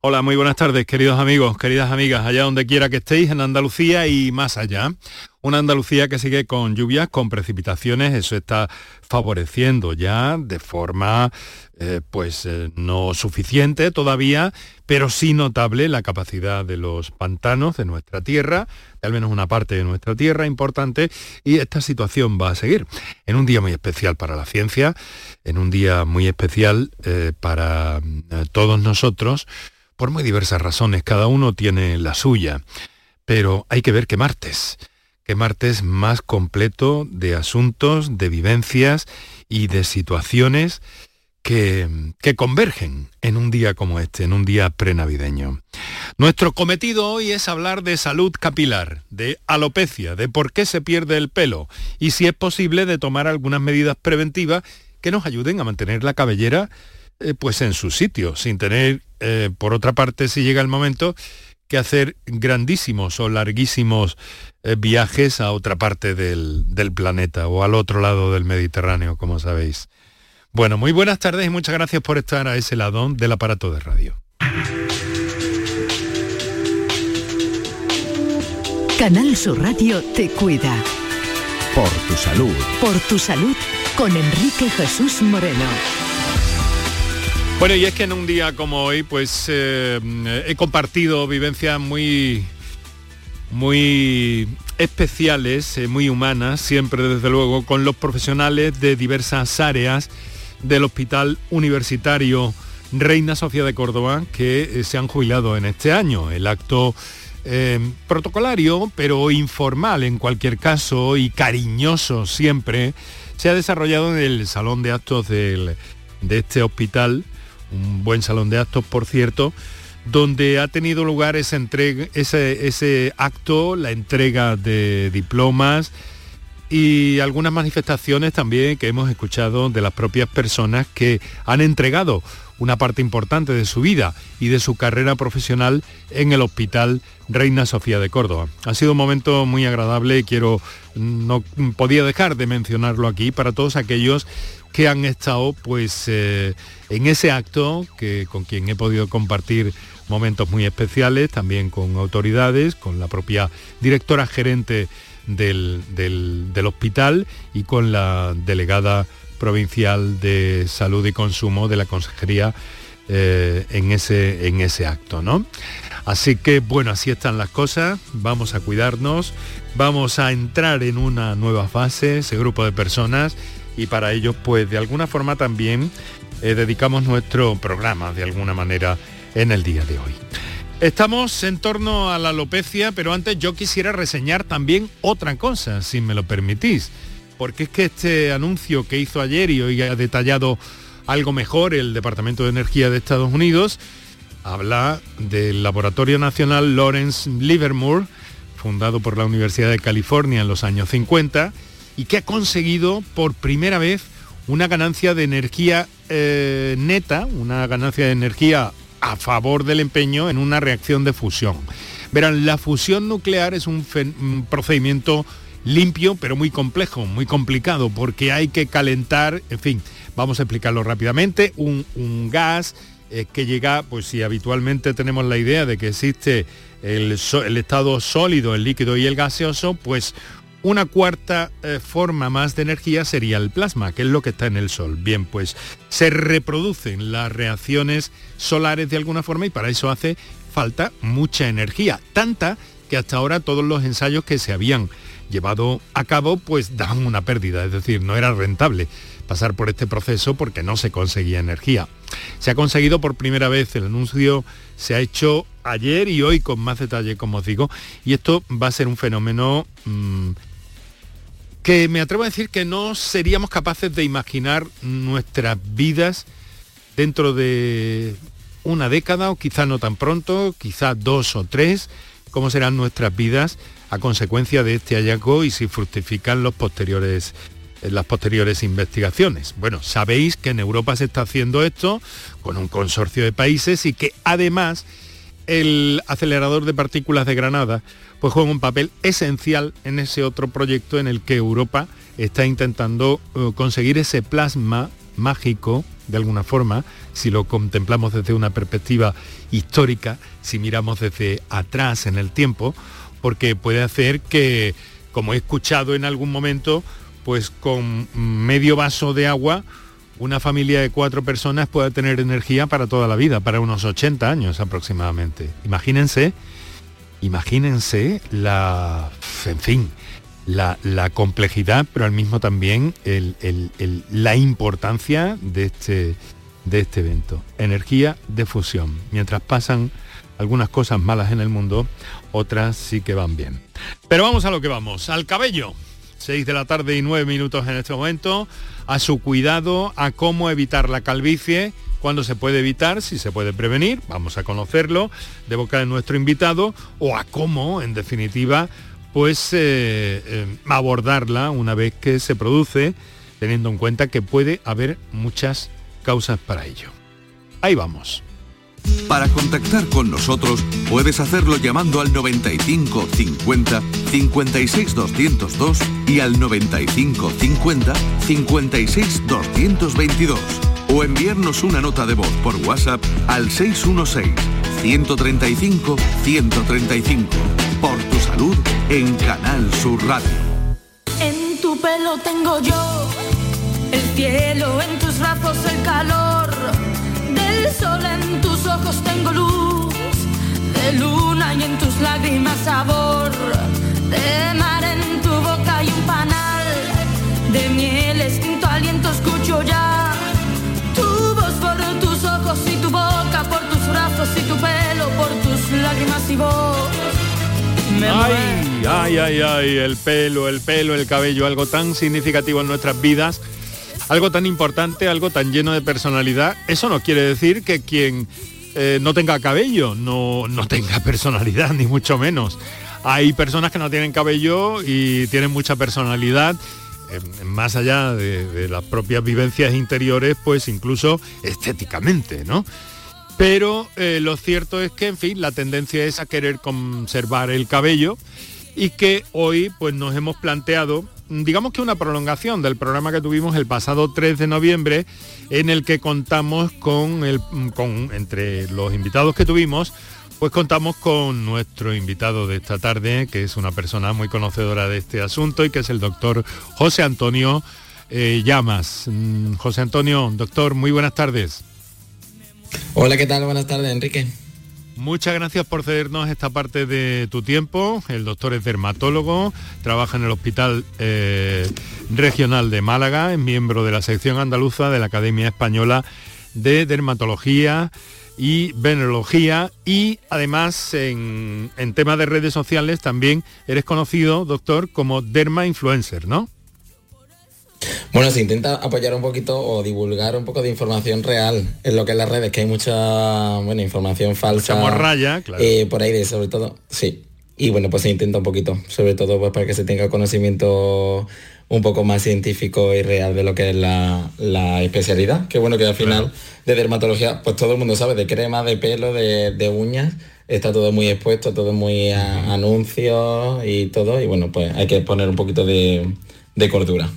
Hola, muy buenas tardes, queridos amigos, queridas amigas, allá donde quiera que estéis, en Andalucía y más allá. Una Andalucía que sigue con lluvias, con precipitaciones, eso está favoreciendo ya de forma eh, pues eh, no suficiente todavía, pero sí notable la capacidad de los pantanos de nuestra tierra, de al menos una parte de nuestra tierra importante, y esta situación va a seguir. En un día muy especial para la ciencia, en un día muy especial eh, para todos nosotros, por muy diversas razones, cada uno tiene la suya, pero hay que ver qué martes, qué martes más completo de asuntos, de vivencias y de situaciones que, que, convergen en un día como este, en un día prenavideño. Nuestro cometido hoy es hablar de salud capilar, de alopecia, de por qué se pierde el pelo y si es posible de tomar algunas medidas preventivas que nos ayuden a mantener la cabellera eh, pues en su sitio, sin tener, eh, por otra parte, si llega el momento, que hacer grandísimos o larguísimos eh, viajes a otra parte del, del, planeta o al otro lado del Mediterráneo, como sabéis. Bueno, muy buenas tardes y muchas gracias por estar a ese lado del aparato de radio. Canal Sur Radio te cuida. Por tu salud. Por tu salud con Enrique Jesús Moreno. Bueno, y es que en un día como hoy, pues eh, he compartido vivencias muy, muy especiales, eh, muy humanas, siempre desde luego, con los profesionales de diversas áreas del Hospital Universitario Reina Sofía de Córdoba, que eh, se han jubilado en este año. El acto protocolario, pero informal en cualquier caso y cariñoso siempre, se ha desarrollado en el salón de actos de este hospital un buen salón de actos, por cierto, donde ha tenido lugar ese, ese acto, la entrega de diplomas y algunas manifestaciones también que hemos escuchado de las propias personas que han entregado una parte importante de su vida y de su carrera profesional en el Hospital Reina Sofía de Córdoba. Ha sido un momento muy agradable y quiero, no podía dejar de mencionarlo aquí para todos aquellos que han estado pues eh, en ese acto que con quien he podido compartir momentos muy especiales, también con autoridades, con la propia directora gerente del, hospital y con la delegada provincial de salud y consumo de la consejería eh, en, ese, en ese acto, ¿no? Así que bueno, así están las cosas, vamos a cuidarnos, vamos a entrar en una nueva fase, ese grupo de personas y para ello pues de alguna forma también eh, dedicamos nuestro programa de alguna manera en el día de hoy. Estamos en torno a la alopecia, pero antes yo quisiera reseñar también otra cosa, si me lo permitís, porque es que este anuncio que hizo ayer y hoy ha detallado algo mejor el Departamento de Energía de Estados Unidos, habla del Laboratorio Nacional Lawrence Livermore, fundado por la Universidad de California en los años 50, y que ha conseguido por primera vez una ganancia de energía eh, neta, una ganancia de energía a favor del empeño en una reacción de fusión. Verán, la fusión nuclear es un, procedimiento limpio pero muy complejo, muy complicado, porque hay que calentar, en fin, vamos a explicarlo rápidamente, un, gas eh, que llega, pues si habitualmente tenemos la idea de que existe el, el, estado sólido, el líquido y el gaseoso, pues una cuarta eh, forma más de energía sería el plasma, que es lo que está en el Sol. Bien, pues se reproducen las reacciones solares de alguna forma y para eso hace falta mucha energía, tanta que hasta ahora todos los ensayos que se habían llevado a cabo pues daban una pérdida, es decir, no era rentable pasar por este proceso porque no se conseguía energía. Se ha conseguido por primera vez, el anuncio se ha hecho ayer y hoy con más detalle, como os digo, y esto va a ser un fenómeno mm, que me atrevo a decir que no seríamos capaces de imaginar nuestras vidas dentro de una década o quizá no tan pronto, quizá dos o tres, cómo serán nuestras vidas a consecuencia de este hallazgo y si fructifican los posteriores las posteriores investigaciones. Bueno, sabéis que en Europa se está haciendo esto con un consorcio de países y que además el acelerador de partículas de Granada pues juega un papel esencial en ese otro proyecto en el que Europa está intentando eh, conseguir ese plasma mágico, de alguna forma, si lo contemplamos desde una perspectiva histórica, si miramos desde atrás en el tiempo, porque puede hacer que, como he escuchado en algún momento, pues con medio vaso de agua, una familia de cuatro personas pueda tener energía para toda la vida, para unos 80 años aproximadamente. Imagínense, imagínense la, en fin, la, complejidad, pero al mismo también la importancia de este, de este evento. Energía de fusión. Mientras pasan algunas cosas malas en el mundo, otras sí que van bien. Pero vamos a lo que vamos, al cabello. 6 de la tarde y 9 minutos en este momento, a su cuidado, a cómo evitar la calvicie, cuándo se puede evitar, si se puede prevenir, vamos a conocerlo de boca de nuestro invitado, o a cómo, en definitiva, pues eh, eh, abordarla una vez que se produce, teniendo en cuenta que puede haber muchas causas para ello. Ahí vamos. Para contactar con nosotros puedes hacerlo llamando al 95 50 56 202 y al 95 50 56 222 o enviarnos una nota de voz por WhatsApp al 616 135 135 por tu salud en Canal Sur Radio. En tu pelo tengo yo el cielo, en tus brazos el calor. Del sol, en tus ojos tengo luz de luna y en tus lágrimas sabor. De mar, en tu boca y un panal de miel, extinto aliento escucho ya lágrimas y voz ay, ay, ay, ay, el pelo, el pelo, el cabello, algo tan significativo en nuestras vidas, algo tan importante, algo tan lleno de personalidad. Eso no quiere decir que quien eh, no tenga cabello no, no tenga personalidad, ni mucho menos. Hay personas que no tienen cabello y tienen mucha personalidad más allá de, de, las propias vivencias interiores, pues incluso estéticamente, ¿no? Pero eh, lo cierto es que, en fin, la tendencia es a querer conservar el cabello y que hoy pues nos hemos planteado digamos que una prolongación del programa que tuvimos el pasado 3 de noviembre, en el que contamos con, el, con entre los invitados que tuvimos, pues contamos con nuestro invitado de esta tarde, que es una persona muy conocedora de este asunto y que es el doctor José Antonio eh, Llamas. Mm, José Antonio, doctor, muy buenas tardes. Hola, ¿qué tal? Buenas tardes, Enrique. Muchas gracias por cedernos esta parte de tu tiempo. El doctor es dermatólogo, trabaja en el Hospital eh, Regional de Málaga, es miembro de la sección andaluza de la Academia Española de Dermatología y Venerología y además en, en temas de redes sociales también eres conocido, doctor, como Derma Influencer, ¿no? Bueno, se intenta apoyar un poquito o divulgar un poco de información real en lo que es las redes, que hay mucha bueno, información falsa. Mucha claro. Eh, por ahí, sobre todo, sí. Y bueno, pues se intenta un poquito, sobre todo pues para que se tenga conocimiento un poco más científico y real de lo que es la, especialidad. Que bueno que al final de dermatología, pues todo el mundo sabe de crema, de pelo, de, uñas, está todo muy expuesto, todo muy a, anuncios y todo. Y bueno, pues hay que poner un poquito de cordura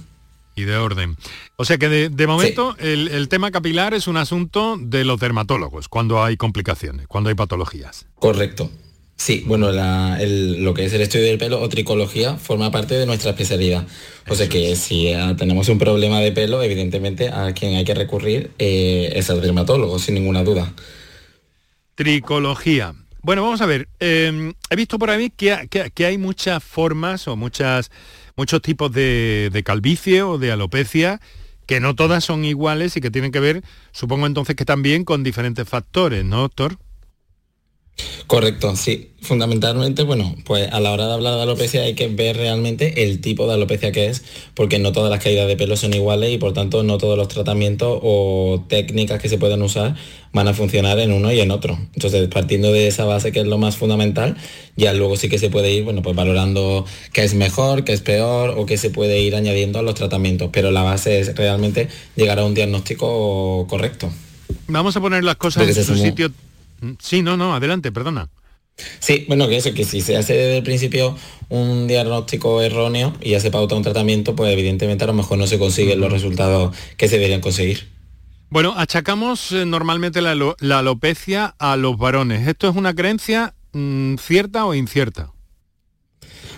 y de orden. O sea que de, momento el, tema capilar es un asunto de los dermatólogos, cuando hay complicaciones, cuando hay patologías. Correcto. Sí, bueno, lo que es el estudio del pelo o tricología forma parte de nuestra especialidad. O sea que si ah, tenemos un problema de pelo, evidentemente a quien hay que recurrir eh, es al dermatólogo, sin ninguna duda. Tricología. Bueno, vamos a ver. Em, he visto por ahí que, que hay muchas formas o muchas muchos tipos de, calvicie o de alopecia que no todas son iguales y que tienen que ver, supongo entonces que también con diferentes factores, ¿no, doctor? Correcto, sí. Fundamentalmente, bueno, pues a la hora de hablar de alopecia hay que ver realmente el tipo de alopecia que es, porque no todas las caídas de pelo son iguales y por tanto no todos los tratamientos o técnicas que se puedan usar van a funcionar en uno y en otro. Entonces, partiendo de esa base que es lo más fundamental, ya luego sí que se puede ir, bueno, pues valorando qué es mejor, qué es peor o qué se puede ir añadiendo a los tratamientos. Pero la base es realmente llegar a un diagnóstico correcto. Vamos a poner las cosas en su sitio Sí, no, no, adelante, perdona. Sí, bueno, que eso, que si se hace desde el principio un diagnóstico erróneo y ya se pauta un tratamiento, pues evidentemente a lo mejor no se consiguen los resultados que se deberían conseguir. Bueno, achacamos eh, normalmente la, alopecia a los varones. ¿Esto es una creencia mm, cierta o incierta?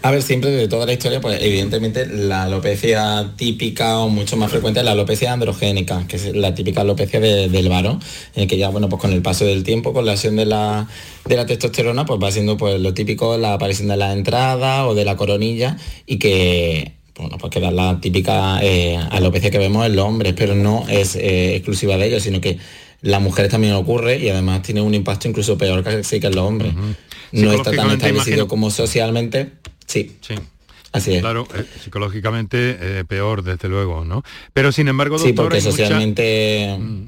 A ver, siempre de toda la historia, pues evidentemente la alopecia típica o mucho más frecuente es la alopecia androgénica, que es la típica alopecia del varón, en el que ya, bueno, pues con el paso del tiempo, con la acción de la, de la testosterona, pues va siendo pues lo típico, la aparición de la entrada o de la coronilla y que bueno, pues queda la típica eh, alopecia que vemos en los hombres, pero no es eh, exclusiva de ellos, sino que las mujeres también ocurre y además tiene un impacto incluso peor que, que en los hombres. No está tan establecido como socialmente, Sí. Sí. Así es. Claro, eh, psicológicamente eh, peor, desde luego, ¿no? Pero sin embargo, doctor, Sí, porque socialmente mm,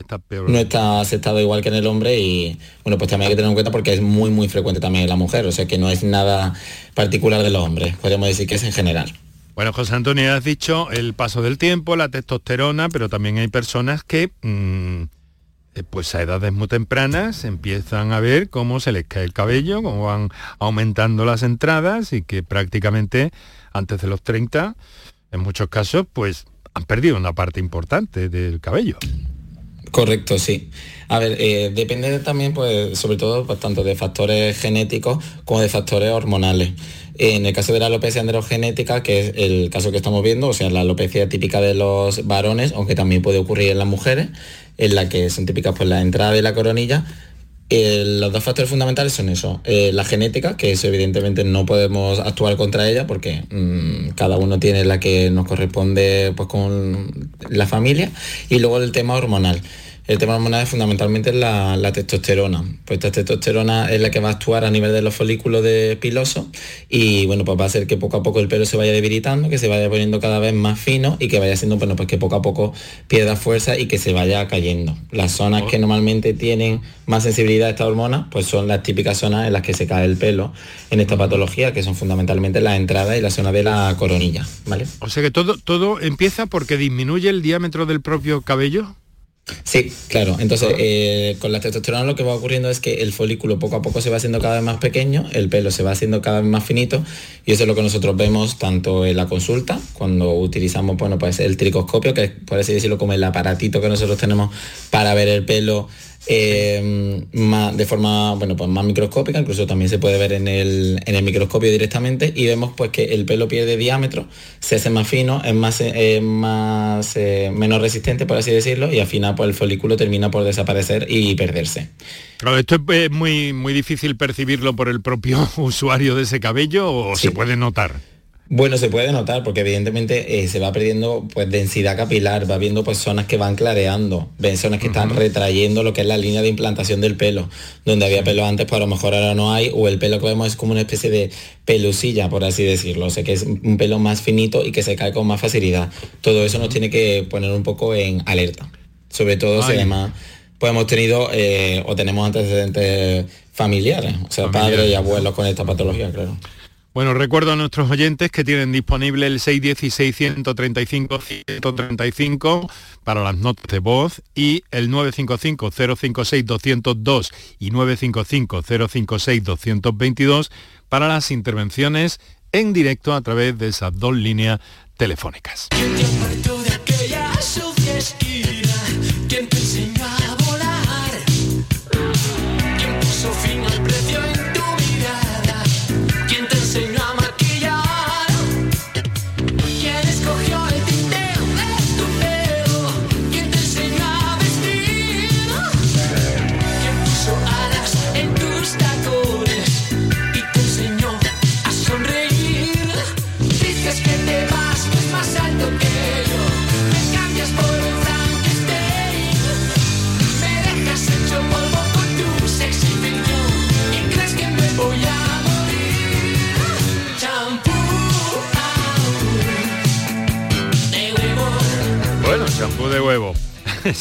está peor. no está aceptado igual que en el hombre y, bueno, pues también hay que tener en cuenta porque es muy, muy frecuente también en la mujer, o sea que no es nada particular de los hombres, podríamos decir que es en general. Bueno, José Antonio, has dicho el paso del tiempo, la testosterona, pero también hay personas que... Mm, pues a edades muy tempranas empiezan a ver cómo se les cae el cabello, cómo van aumentando las entradas y que prácticamente antes de los 30, en muchos casos, pues han perdido una parte importante del cabello. Correcto, sí. A ver, eh, depende también, pues, sobre todo, pues, tanto de factores genéticos como de factores hormonales. En el caso de la alopecia androgenética, que es el caso que estamos viendo, o sea, la alopecia típica de los varones, aunque también puede ocurrir en las mujeres, en la que son típicas pues la entrada de la coronilla. los dos factores fundamentales son eso, eh, la genética, que eso evidentemente no podemos actuar contra ella porque mm, cada uno tiene la que nos corresponde pues, con la familia, y luego el tema hormonal. El tema hormonal es fundamentalmente la, testosterona. Pues esta testosterona es la que va a actuar a nivel de los folículos de piloso y bueno, pues va a hacer que poco a poco el pelo se vaya debilitando, que se vaya poniendo cada vez más fino y que vaya siendo, bueno, pues que poco a poco pierda fuerza y que se vaya cayendo. Las zonas que normalmente tienen más sensibilidad a esta hormona, pues son las típicas zonas en las que se cae el pelo en esta patología, que son fundamentalmente la entrada y la zona de la coronilla, ¿vale? O sea que todo, todo empieza porque disminuye el diámetro del propio cabello. Sí, claro. Entonces, eh, con la testosterona lo que va ocurriendo es que el folículo poco a poco se va haciendo cada vez más pequeño, el pelo se va haciendo cada vez más finito y eso es lo que nosotros vemos tanto en la consulta, cuando utilizamos bueno, pues el tricoscopio, que es, por así decirlo, como el aparatito que nosotros tenemos para ver el pelo eh, de forma bueno, pues más microscópica, incluso también se puede ver en el, microscopio directamente y vemos pues que el pelo pierde diámetro, se hace más fino, es más, más eh, menos resistente por así decirlo y al final pues el folículo termina por desaparecer y perderse. Claro, esto es muy, muy difícil percibirlo por el propio usuario de ese cabello o se puede notar. Bueno, se puede notar porque evidentemente eh, se va perdiendo pues densidad capilar, va viendo pues zonas que van clareando, ven zonas que están retrayendo lo que es la línea de implantación del pelo, donde había pelo antes, pues a lo mejor ahora no hay, o el pelo que vemos es como una especie de pelusilla, por así decirlo, o sea que es un pelo más finito y que se cae con más facilidad. Todo eso nos tiene que poner un poco en alerta, sobre todo si además pues hemos tenido eh, o tenemos antecedentes familiares, o sea, padres y abuelos con esta patología, claro. Bueno, recuerdo a nuestros oyentes que tienen disponible el 616-135-135 para las notas de voz y el 955-056-202 y 955-056-222 para las intervenciones en directo a través de esas dos líneas telefónicas.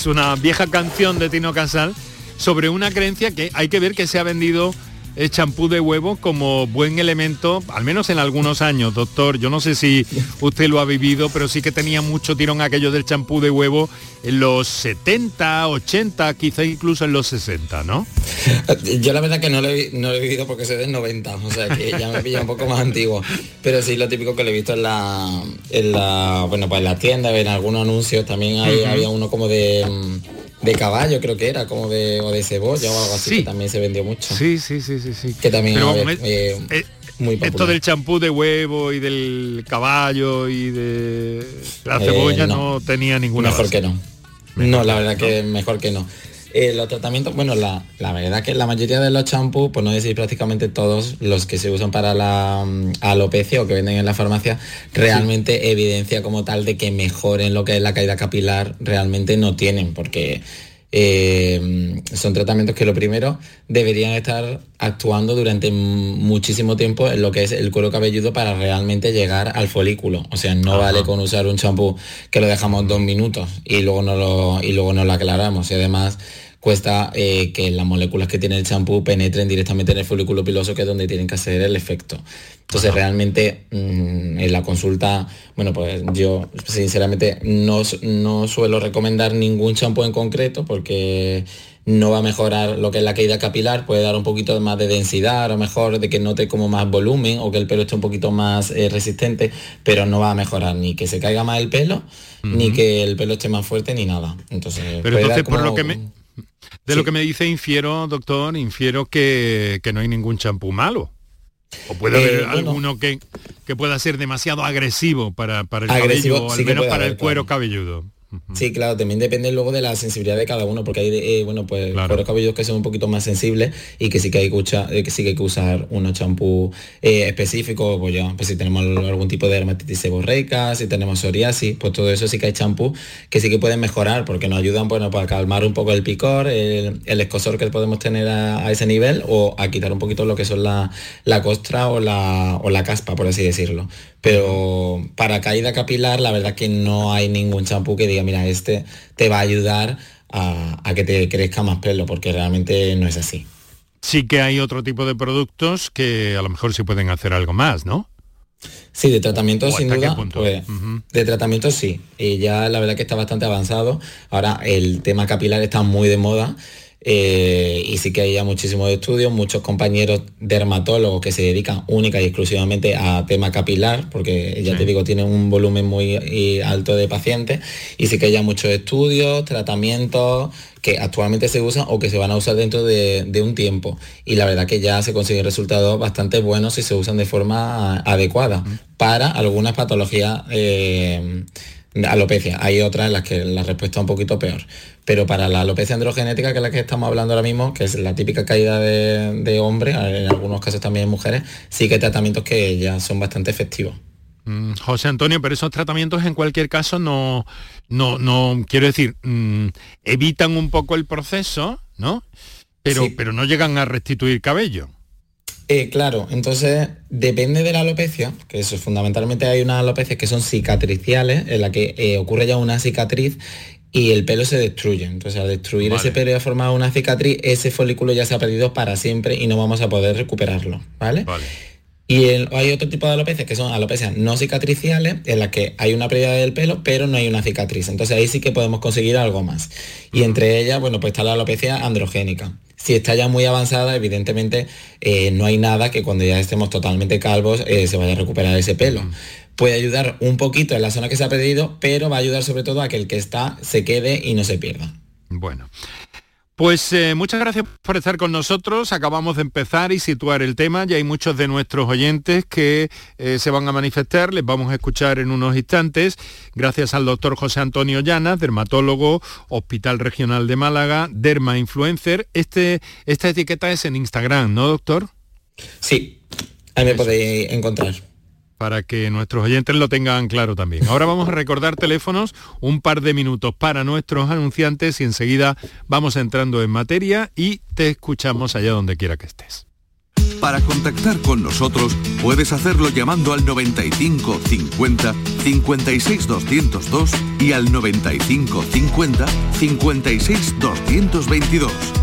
Es una vieja canción de Tino Casal sobre una creencia que hay que ver que se ha vendido el champú de huevo como buen elemento, al menos en algunos años, doctor. Yo no sé si usted lo ha vivido, pero sí que tenía mucho tirón aquello del champú de huevo en los 70, 80, quizá incluso en los 60, ¿no? Yo la verdad que no lo he, no he vivido porque soy del 90, o sea que ya me pilla un poco más antiguo. Pero sí lo típico que lo he visto en la, en la bueno, pues en la tienda, en algunos anuncios, también había uno como de de caballo creo que era, como de, o de cebolla o algo así, que también se vendió mucho. Sí, sí, sí, sí, sí. Que también eh, eh, muy popular. Esto del champú de huevo y del caballo y de la eh, cebolla no. tenía ninguna Mejor que no. no, la verdad que mejor que no. Eh, los tratamientos, bueno, la, verdad que la mayoría de los champús, pues no decir prácticamente todos los que se usan para la mm, alopecia o que venden en la farmacia, realmente evidencia como tal de que mejoren lo que es la caída capilar, realmente no tienen, porque eh, son tratamientos que lo primero deberían estar actuando durante muchísimo tiempo en lo que es el cuero cabelludo para realmente llegar al folículo. O sea, no vale con usar un champú que lo dejamos dos minutos y luego no lo, y luego no lo aclaramos. Y además cuesta eh, que las moléculas que tiene el champú penetren directamente en el folículo piloso, que es donde tienen que hacer el efecto. Entonces, realmente mm, en la consulta, bueno, pues yo sinceramente no, no suelo recomendar ningún champú en concreto porque no va a mejorar lo que es la caída capilar, puede dar un poquito más de densidad, a lo mejor de que note como más volumen o que el pelo esté un poquito más eh, resistente, pero no va a mejorar ni que se caiga más el pelo, ni que el pelo esté más fuerte, ni nada. Entonces, pero entonces por lo que me de lo que me dice, infiero, doctor, infiero que, no hay ningún champú malo. O puede haber eh, alguno que, que, pueda ser demasiado agresivo para, para el cabello, o al menos para el cuero cabelludo. Sí, claro, también depende luego de la sensibilidad de cada uno, porque hay, eh, bueno, pues claro. cabellos que son un poquito más sensibles y que sí que hay que, usar, eh, que, sí que, hay que usar unos champús eh, específicos, pues ya, pues si tenemos algún tipo de dermatitis seborreica, si tenemos psoriasis, pues todo eso sí que hay champús que sí que pueden mejorar, porque nos ayudan, bueno, para calmar un poco el picor, el, escosor que podemos tener a, ese nivel, o a quitar un poquito lo que son la, la costra o la, o la caspa, por así decirlo. Pero para caída capilar, la verdad que no hay ningún champú que diga, mira, este te va a ayudar a, que te crezca más pelo, porque realmente no es así. Sí que hay otro tipo de productos que a lo mejor sí pueden hacer algo más, ¿no? Sí, de tratamiento sin duda, pues, de tratamiento sí. Y ya la verdad que está bastante avanzado. Ahora el tema capilar está muy de moda eh, y sí que hay ya muchísimos estudios, muchos compañeros dermatólogos que se dedican única y exclusivamente a tema capilar, porque ya te digo, tienen un volumen muy eh, alto de pacientes, y sí que hay ya muchos estudios, tratamientos que actualmente se usan o que se van a usar dentro de, un tiempo. Y la verdad que ya se consiguen resultados bastante buenos si se usan de forma adecuada para algunas patologías. Eh, alopecia. Hay otras en las que la respuesta es un poquito peor. Pero para la alopecia androgenética, que es la que estamos hablando ahora mismo, que es la típica caída de, de hombres, en algunos casos también mujeres, sí que hay tratamientos que ya son bastante efectivos. Mm, José Antonio, pero esos tratamientos en cualquier caso no, no, no quiero decir, mm, evitan un poco el proceso, ¿no? Pero, pero no llegan a restituir cabello. Eh, claro, entonces depende de la alopecia, que eso fundamentalmente hay unas alopecias que son cicatriciales, en la que eh, ocurre ya una cicatriz y el pelo se destruye. Entonces al destruir ese pelo y a formar una cicatriz, ese folículo ya se ha perdido para siempre y no vamos a poder recuperarlo, ¿vale? Y hay otro tipo de alopecias que son alopecias no cicatriciales, en las que hay una pérdida del pelo, pero no hay una cicatriz. Entonces ahí sí que podemos conseguir algo más. Y entre ellas, bueno, pues está la alopecia androgénica. Si está ya muy avanzada, evidentemente eh, no hay nada que cuando ya estemos totalmente calvos eh, se vaya a recuperar ese pelo. Puede ayudar un poquito en la zona que se ha perdido, pero va a ayudar sobre todo a que el que está se quede y no se pierda. Bueno. Pues eh, muchas gracias por estar con nosotros. Acabamos de empezar y situar el tema. Ya hay muchos de nuestros oyentes que eh, se van a manifestar. Les vamos a escuchar en unos instantes. Gracias al doctor José Antonio Llanas, dermatólogo, Hospital Regional de Málaga, Derma Influencer. Este, esta etiqueta es en Instagram, ¿no, doctor? Sí, ahí me podéis encontrar para que nuestros oyentes lo tengan claro también. Ahora vamos a recordar teléfonos, un par de minutos para nuestros anunciantes y enseguida vamos entrando en materia y te escuchamos allá donde quiera que estés. Para contactar con nosotros puedes hacerlo llamando al 95 50 56 202 y al 95 50 56 222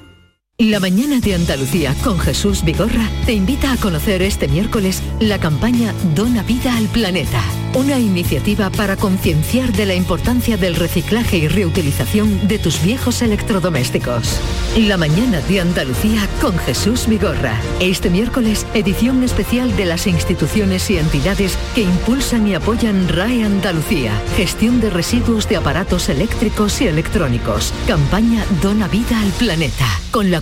La mañana de Andalucía con Jesús Vigorra te invita a conocer este miércoles la campaña Dona Vida al Planeta, una iniciativa para concienciar de la importancia del reciclaje y reutilización de tus viejos electrodomésticos. La mañana de Andalucía con Jesús Vigorra. Este miércoles, edición especial de las instituciones y entidades que impulsan y apoyan RAE Andalucía, gestión de residuos de aparatos eléctricos y electrónicos. Campaña Dona Vida al Planeta, con la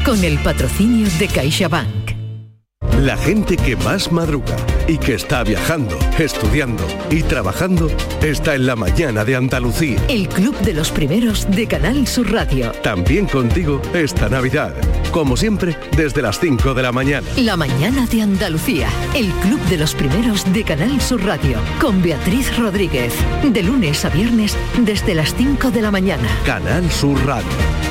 con el patrocinio de CaixaBank. La gente que más madruga y que está viajando, estudiando y trabajando está en la mañana de Andalucía. El Club de los Primeros de Canal Sur Radio. También contigo esta Navidad. Como siempre, desde las 5 de la mañana. La mañana de Andalucía. El Club de los Primeros de Canal Sur Radio. Con Beatriz Rodríguez. De lunes a viernes desde las 5 de la mañana. Canal Sur Radio.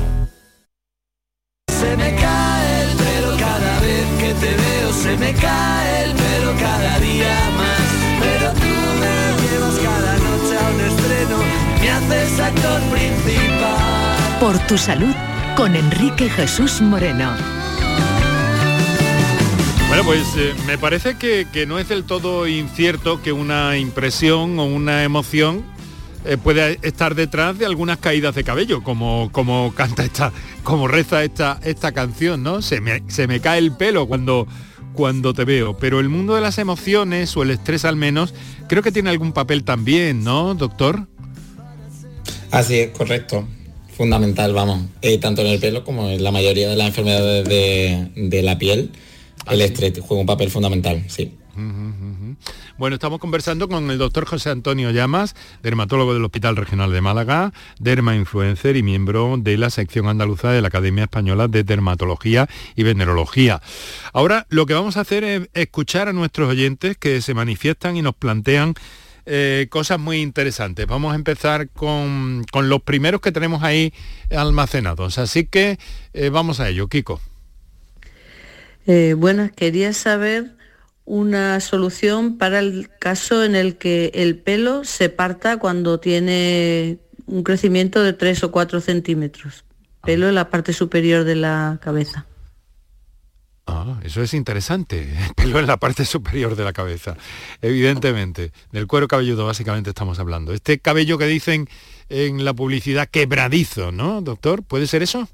Te veo, se me cae el pelo cada día más. Pero tú me llevas cada noche a un estreno, me haces actor principal. Por tu salud con Enrique Jesús Moreno. Bueno, pues eh, me parece que, que no es del todo incierto que una impresión o una emoción eh, puede estar detrás de algunas caídas de cabello, como, como canta esta, como reza esta, esta canción, ¿no? Se me, se me cae el pelo cuando, cuando te veo. Pero el mundo de las emociones, o el estrés al menos, creo que tiene algún papel también, ¿no, doctor? Así es, correcto. Fundamental, vamos. Eh, tanto en el pelo como en la mayoría de las enfermedades de, de la piel, el estrés juega un papel fundamental, sí. Bueno, estamos conversando con el doctor José Antonio Llamas, dermatólogo del Hospital Regional de Málaga, derma influencer y miembro de la sección andaluza de la Academia Española de Dermatología y Venerología. Ahora lo que vamos a hacer es escuchar a nuestros oyentes que se manifiestan y nos plantean eh, cosas muy interesantes. Vamos a empezar con, con, los primeros que tenemos ahí almacenados. Así que eh, vamos a ello, Kiko. Eh, bueno, quería saber una solución para el caso en el que el pelo se parta cuando tiene un crecimiento de 3 o 4 centímetros. Pelo en la parte superior de la cabeza. Ah, eso es interesante. Pelo en la parte superior de la cabeza. Evidentemente, del cuero cabelludo básicamente estamos hablando. Este cabello que dicen en la publicidad quebradizo, ¿no, doctor? ¿Puede ser eso?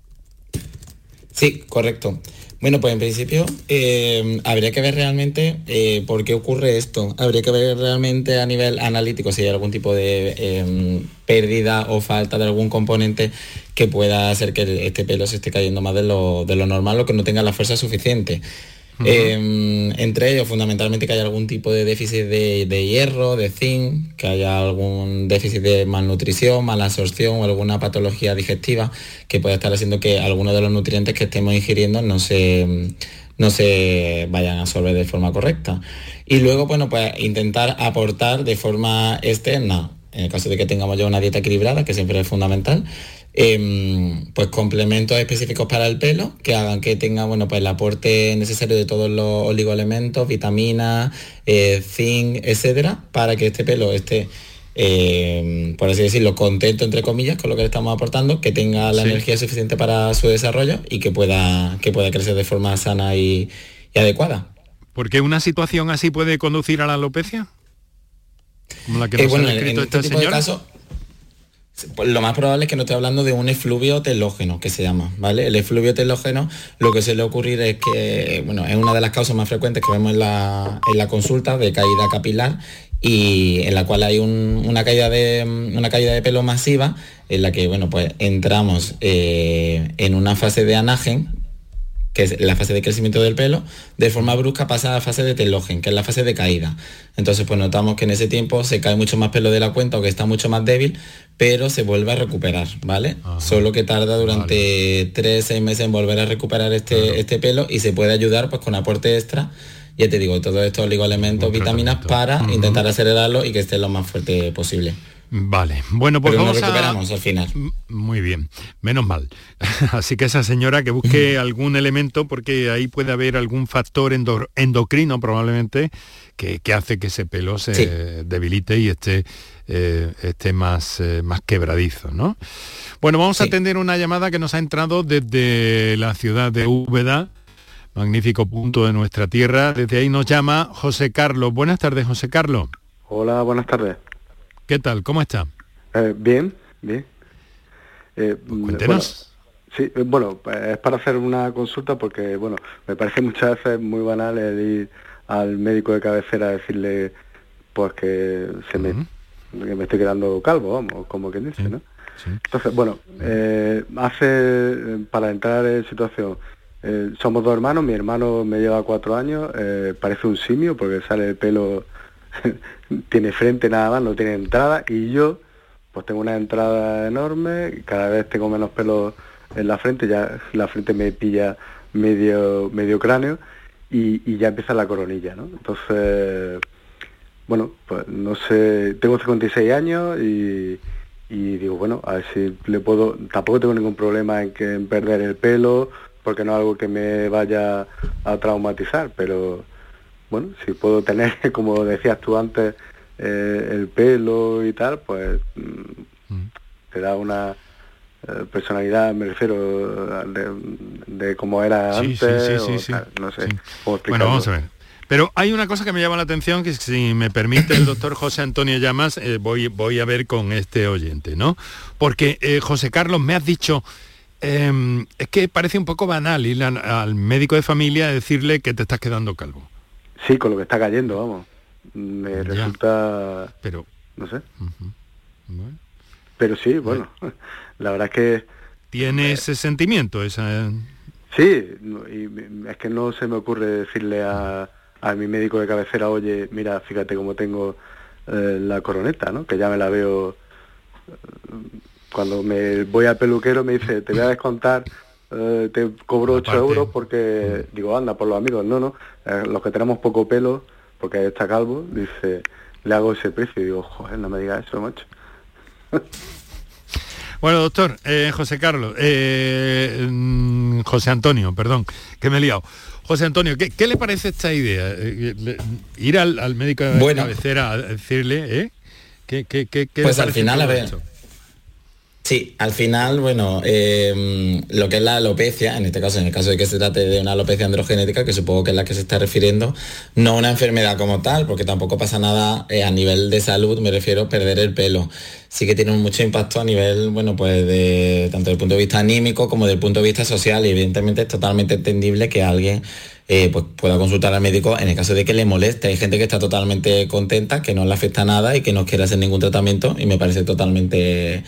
Sí, correcto. Bueno, pues en principio eh, habría que ver realmente eh, por qué ocurre esto. Habría que ver realmente a nivel analítico si hay algún tipo de em, pérdida o falta de algún componente que pueda hacer que este pelo se esté cayendo más de lo, de lo normal o que no tenga la fuerza suficiente. Em, entre ellos, fundamentalmente, que haya algún tipo de déficit de, hierro, de zinc, que haya algún déficit de malnutrición, mala absorción o alguna patología digestiva que pueda estar haciendo que algunos de los nutrientes que estemos ingiriendo no se, no se vayan a absorber de forma correcta. Y luego, bueno, pues intentar aportar de forma externa, en el caso de que tengamos ya una dieta equilibrada, que siempre es fundamental, Em, pues complementos específicos para el pelo que hagan que tenga bueno pues el aporte necesario de todos los oligoelementos, vitaminas, eh, zinc, etcétera, para que este pelo esté em, por así decirlo, contento entre comillas con lo que le estamos aportando, que tenga la energía suficiente para su desarrollo y que pueda, que pueda crecer de forma sana y, adecuada. ¿Por qué una situación así puede conducir a la alopecia? Como la que eh, bueno, en, este tipo de casos, pues lo más probable es que no esté hablando de un efluvio telógeno, que se llama, ¿vale? El efluvio telógeno lo que suele ocurrir es que, bueno, es una de las causas más frecuentes que vemos en la, consulta de caída capilar y en la cual hay una, caída de, una caída de pelo masiva en la que, bueno, pues entramos eh, en una fase de anagen, que es la fase de crecimiento del pelo, de forma brusca pasa a la fase de telógen, que es la fase de caída. Entonces, pues notamos que en ese tiempo se cae mucho más pelo de la cuenta o que está mucho más débil, pero se vuelve a recuperar, ¿vale? Solo que tarda durante 3, 6 meses en volver a recuperar este, este pelo y se puede ayudar pues con aporte extra ya te digo, todos estos oligoelementos, vitaminas para intentar acelerarlo y que esté lo más fuerte posible. Vale, bueno, pues vamos recuperamos al final. Muy bien, menos mal. Así que esa señora que busque algún elemento, porque ahí puede haber algún factor endocrino probablemente, que, hace que ese pelo se debilite y esté, eh, esté más, eh, más quebradizo, ¿no? Bueno, vamos a atender una llamada que nos ha entrado desde la ciudad de Úbeda, magnífico punto de nuestra tierra. Desde ahí nos llama José Carlos. Buenas tardes, José Carlos. Hola, buenas tardes. ¿Qué tal? ¿Cómo está? Eh, bien, bien. Eh, pues cuéntenos. sí, eh, bueno, es para hacer una consulta porque, bueno, me parece muchas veces muy banal el ir al médico de cabecera a decirle, pues que se me, que me estoy quedando calvo, vamos, como quien dice, ¿no? Entonces, bueno, hace, para entrar en situación, somos dos hermanos, mi hermano me lleva cuatro años, parece un simio porque sale el pelo tiene frente nada más, no tiene entrada y yo pues tengo una entrada enorme, cada vez tengo menos pelo en la frente, ya la frente me pilla medio, medio cráneo y, ya empieza la coronilla, ¿no? Entonces, bueno, pues no sé, tengo 56 años y, digo, bueno, a ver si le puedo, tampoco tengo ningún problema en, que, en perder el pelo, porque no es algo que me vaya a traumatizar, pero bueno, si puedo tener, como decías tú antes, eh, el pelo y tal, pues mm, mm. te da una eh, personalidad, me refiero, de, cómo era antes, sí, sí, no sé. Bueno, vamos a ver. Pero hay una cosa que me llama la atención, que si me permite el doctor José Antonio Llamas, eh, voy, voy a ver con este oyente, ¿no? Porque, José Carlos, me has dicho, em, es que parece un poco banal ir al médico de familia a decirle que te estás quedando calvo. Sí, con lo que está cayendo, vamos. Me resulta... Pero... No sé. Pero sí, bueno, la verdad es que... ¿Tiene ese sentimiento? esa Sí, y es que no se me ocurre decirle a, a mi médico de cabecera, oye, mira, fíjate cómo tengo eh, la coroneta, ¿no? Que ya me la veo... Eh, cuando me voy al peluquero me dice, te voy a descontar eh, te cobro 8 euros porque mm. digo, anda, por los amigos. No, no, eh, los que tenemos poco pelo, porque está calvo, dice, le hago ese precio y digo, joder, no me digas eso, macho. Bueno, doctor, eh, José Carlos, mm, José Antonio, perdón, que me he liado. José Antonio, ¿qué, le parece esta idea? ir al, médico de cabecera a decirle, ¿eh? ¿Qué, qué, qué, pues al final, a ver, Sí, al final, bueno, eh, lo que es la alopecia, en este caso, en el caso de que se trate de una alopecia androgenética, que supongo que es la que se está refiriendo, no una enfermedad como tal, porque tampoco pasa nada eh, a nivel de salud, me refiero a perder el pelo. Sí que tiene mucho impacto a nivel, bueno, pues de tanto del punto de vista anímico como del punto de vista social, y evidentemente es totalmente entendible que alguien eh, pues pueda consultar al médico en el caso de que le moleste. Hay gente que está totalmente contenta, que no le afecta nada y que no quiere hacer ningún tratamiento y me parece totalmente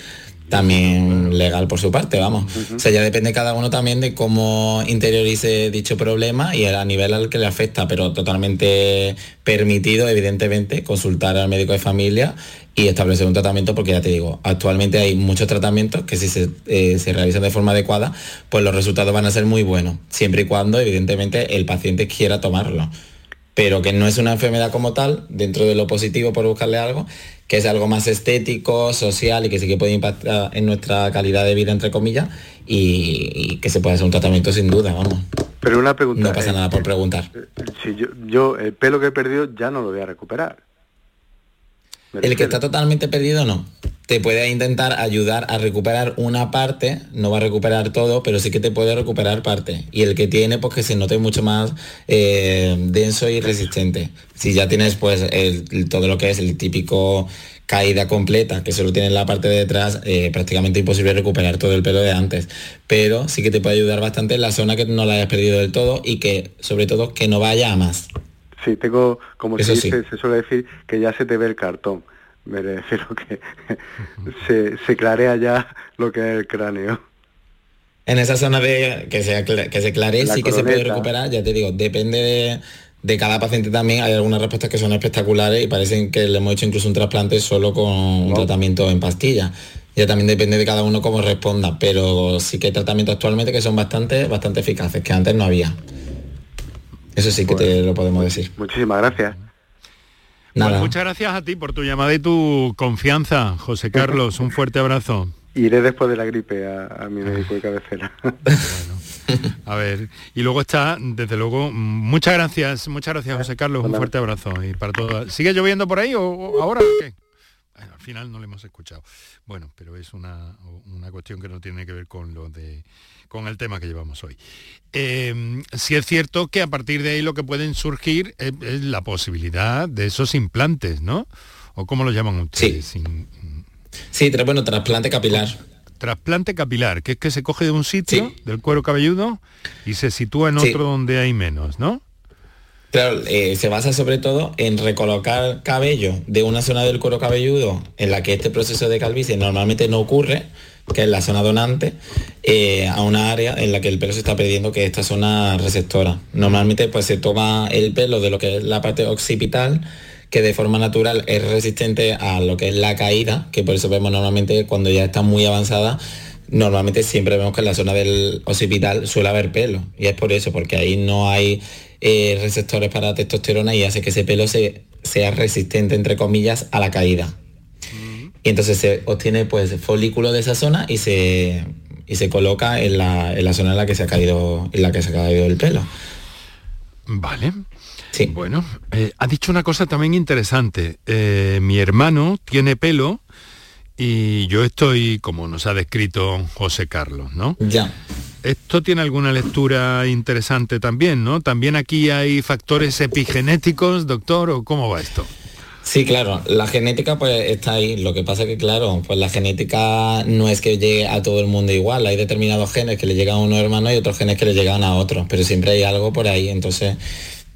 también legal por su parte, vamos. O sea, ya depende cada uno también de cómo interiorice dicho problema y a nivel al que le afecta, pero totalmente permitido, evidentemente, consultar al médico de familia y establecer un tratamiento, porque ya te digo, actualmente hay muchos tratamientos que si se, eh, se realizan de forma adecuada, pues los resultados van a ser muy buenos, siempre y cuando, evidentemente, el paciente quiera tomarlo pero que no es una enfermedad como tal, dentro de lo positivo por buscarle algo, que es algo más estético, social y que sí que puede impactar en nuestra calidad de vida, entre comillas, y, que se puede hacer un tratamiento sin duda, vamos. Pero una pregunta. No pasa eh, nada por preguntar. eh, Si yo, yo el pelo que he perdido ya no lo voy a recuperar. El que está totalmente perdido no. Te puede intentar ayudar a recuperar una parte, no va a recuperar todo, pero sí que te puede recuperar parte. Y el que tiene, pues que se note mucho más eh, denso y resistente. Si ya tienes pues el- todo lo que es el típico caída completa, que solo tiene la parte de detrás, eh, prácticamente imposible recuperar todo el pelo de antes. Pero sí que te puede ayudar bastante en la zona que no la hayas perdido del todo y que, sobre todo, que no vaya a más. Sí, tengo, como se, sí. se suele decir, que ya se te ve el cartón. Me refiero que se, se clarea ya lo que es el cráneo. En esa zona de que se, que se aclare, La sí que se puede recuperar, ya te digo, depende de, de cada paciente también. Hay algunas respuestas que son espectaculares y parecen que le hemos hecho incluso un trasplante solo con un tratamiento en pastilla. Ya también depende de cada uno cómo responda, pero sí que hay tratamientos actualmente que son bastante, bastante eficaces, que antes no había. Eso sí que te lo podemos decir. Muchísimas gracias. Nada. Pues muchas gracias a ti por tu llamada y tu confianza, José Carlos. Un fuerte abrazo. Iré después de la gripe a, a mi médico de cabecera. A ver, y luego está, desde luego, muchas gracias, muchas gracias José Carlos, un fuerte abrazo y para todas. ¿Sigue lloviendo por ahí o, o ahora o qué? Bueno, al final no le hemos escuchado. Bueno, pero es una, una cuestión que no tiene que ver con lo de con el tema que llevamos hoy. Eh, sí es cierto que a partir de ahí lo que pueden surgir es, es la posibilidad de esos implantes, ¿no? ¿O cómo lo llaman ustedes? Sin- Sí, tra- bueno, trasplante capilar. Trasplante capilar, que es que se coge de un sitio, del cuero cabelludo, y se sitúa en Sí. otro donde hay menos, ¿no? Claro, eh, se basa sobre todo en recolocar cabello de una zona del cuero cabelludo en la que este proceso de calvicie normalmente no ocurre, que es la zona donante, eh, a una área en la que el pelo se está perdiendo, que es esta zona receptora. Normalmente pues se toma el pelo de lo que es la parte occipital, que de forma natural es resistente a lo que es la caída, que por eso vemos normalmente cuando ya está muy avanzada, normalmente siempre vemos que en la zona del occipital suele haber pelo. Y es por eso, porque ahí no hay eh, receptores para testosterona y hace que ese pelo se, sea resistente, entre comillas, a la caída. Y entonces se obtiene pues folículo de esa zona y se, y se coloca en la, en la zona en la que se ha caído, en la que se ha caído el pelo. Vale. Bueno, eh, ha dicho una cosa también interesante. Eh, mi hermano tiene pelo y yo estoy, como nos ha descrito José Carlos, ¿no? Ya. Esto tiene alguna lectura interesante también, ¿no? También aquí hay factores epigenéticos, doctor, ¿o cómo va esto? Sí, claro, la genética pues está ahí. Lo que pasa que, claro, pues la genética no es que llegue a todo el mundo igual. Hay determinados genes que le llegan a unos hermanos y otros genes que le llegan a otros, pero siempre hay algo por ahí. Entonces,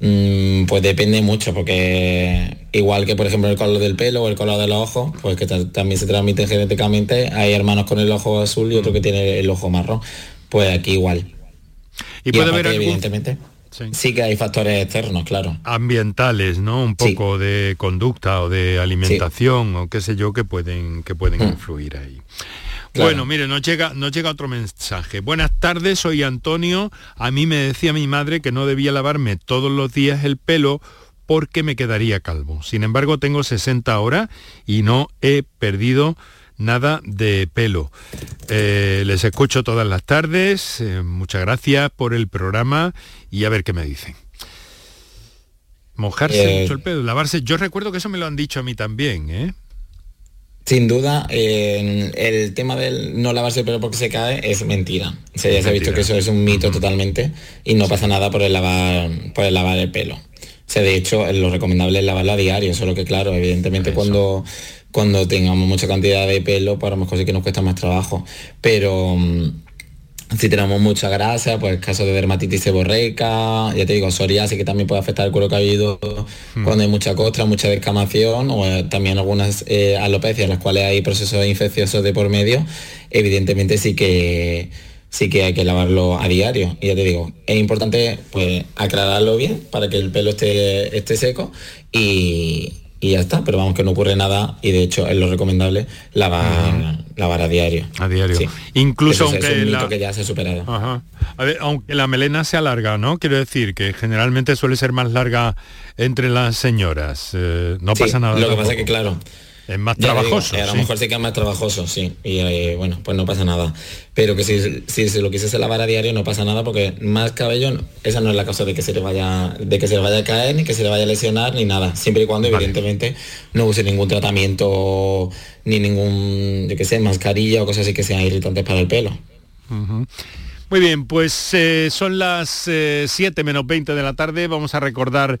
mm, pues depende mucho, porque igual que, por ejemplo, el color del pelo o el color de los ojos, pues que ta- también se transmite genéticamente. Hay hermanos con el ojo azul y otro que tiene el ojo marrón. Pues aquí igual. Y puede haber algún- evidentemente, sí. que hay factores externos, claro. ambientales, ¿no? Un poco de conducta o de alimentación o qué sé yo que pueden que pueden Mm. influir ahí. Claro. Bueno, mire, nos llega, nos llega otro mensaje. Buenas tardes, soy Antonio. A mí me decía mi madre que no debía lavarme todos los días el pelo porque me quedaría calvo. Sin embargo, tengo 60 ahora y no he perdido nada de pelo. Eh, les escucho todas las tardes. eh, muchas gracias por el programa y a ver qué me dicen. Mojarse Eh, mucho el pelo, lavarse. Yo recuerdo que eso me lo han dicho a mí también, ¿eh? Sin duda, el tema del no lavarse el pelo porque se cae es mentira. O sea, ya se ha visto que eso es un mito totalmente y no pasa nada por el lavar, por el lavar el pelo. O sea, de hecho, lo recomendable es lavarlo a diario, solo que claro, evidentemente cuando, cuando tengamos mucha cantidad de pelo, pues a lo mejor sí que nos cuesta más trabajo. Pero mm, si tenemos mucha grasa, pues caso de dermatitis seborreica, ya te digo, psoriasis que también puede afectar el cuero cabelludo Hmm. cuando hay mucha costra, mucha descamación o eh, también algunas eh, alopecias en las cuales hay procesos infecciosos de por medio, evidentemente sí que sí que hay que lavarlo a diario. Y ya te digo, es importante pues aclararlo bien para que el pelo esté, esté seco y, y ya está, pero vamos que no ocurre nada y de hecho es lo recomendable lavar, lavar a diario. A diario. Sí. Incluso Eso es aunque mito la- que ya se ha superado. Ajá. A ver, aunque la melena se alarga, ¿no? Quiero decir que generalmente suele ser más larga entre las señoras. Eh, no Sí, pasa nada. Lo que pasa es que claro. Es más digo, trabajoso. a lo mejor sí que es más trabajoso, sí. Y eh, bueno, pues no pasa nada. Pero que si, si se lo quisiese lavar a diario no pasa nada porque más cabello, esa no es la causa de que se le vaya, de que se le vaya a caer, ni que se le vaya a lesionar, ni nada. Siempre y cuando evidentemente no use ningún tratamiento, ni ningún, yo que sé, mascarilla o cosas así que sean irritantes para el pelo. Muy bien, pues eh, son las eh, 7 menos 20 de la tarde. Vamos a recordar